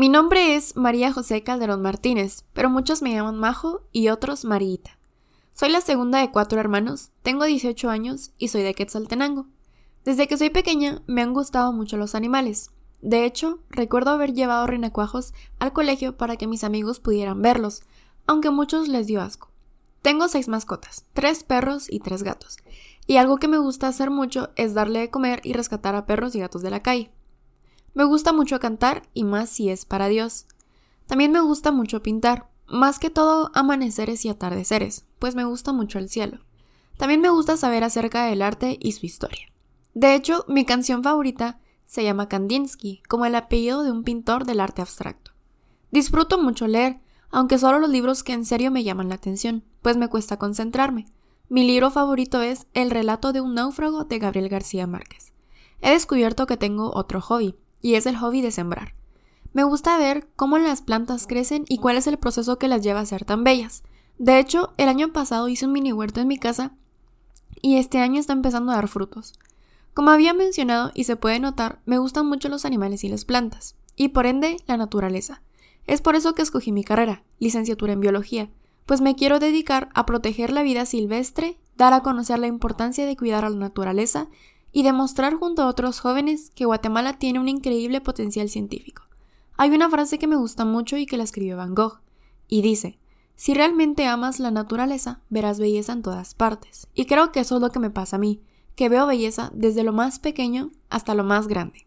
Mi nombre es María José Calderón Martínez, pero muchos me llaman Majo y otros Marita. Soy la segunda de cuatro hermanos, tengo 18 años y soy de Quetzaltenango. Desde que soy pequeña me han gustado mucho los animales. De hecho, recuerdo haber llevado renacuajos al colegio para que mis amigos pudieran verlos, aunque muchos les dio asco. Tengo seis mascotas, tres perros y tres gatos, y algo que me gusta hacer mucho es darle de comer y rescatar a perros y gatos de la calle. Me gusta mucho cantar y más si es para Dios. También me gusta mucho pintar, más que todo amaneceres y atardeceres, pues me gusta mucho el cielo. También me gusta saber acerca del arte y su historia. De hecho, mi canción favorita se llama Kandinsky, como el apellido de un pintor del arte abstracto. Disfruto mucho leer, aunque solo los libros que en serio me llaman la atención, pues me cuesta concentrarme. Mi libro favorito es El relato de un náufrago de Gabriel García Márquez. He descubierto que tengo otro hobby, y es el hobby de sembrar. Me gusta ver cómo las plantas crecen y cuál es el proceso que las lleva a ser tan bellas. De hecho, el año pasado hice un mini huerto en mi casa y este año está empezando a dar frutos. Como había mencionado y se puede notar, me gustan mucho los animales y las plantas, y por ende la naturaleza. Es por eso que escogí mi carrera, licenciatura en biología, pues me quiero dedicar a proteger la vida silvestre, dar a conocer la importancia de cuidar a la naturaleza y demostrar junto a otros jóvenes que Guatemala tiene un increíble potencial científico. Hay una frase que me gusta mucho y que la escribió Van Gogh, y dice, si realmente amas la naturaleza, verás belleza en todas partes. Y creo que eso es lo que me pasa a mí, que veo belleza desde lo más pequeño hasta lo más grande.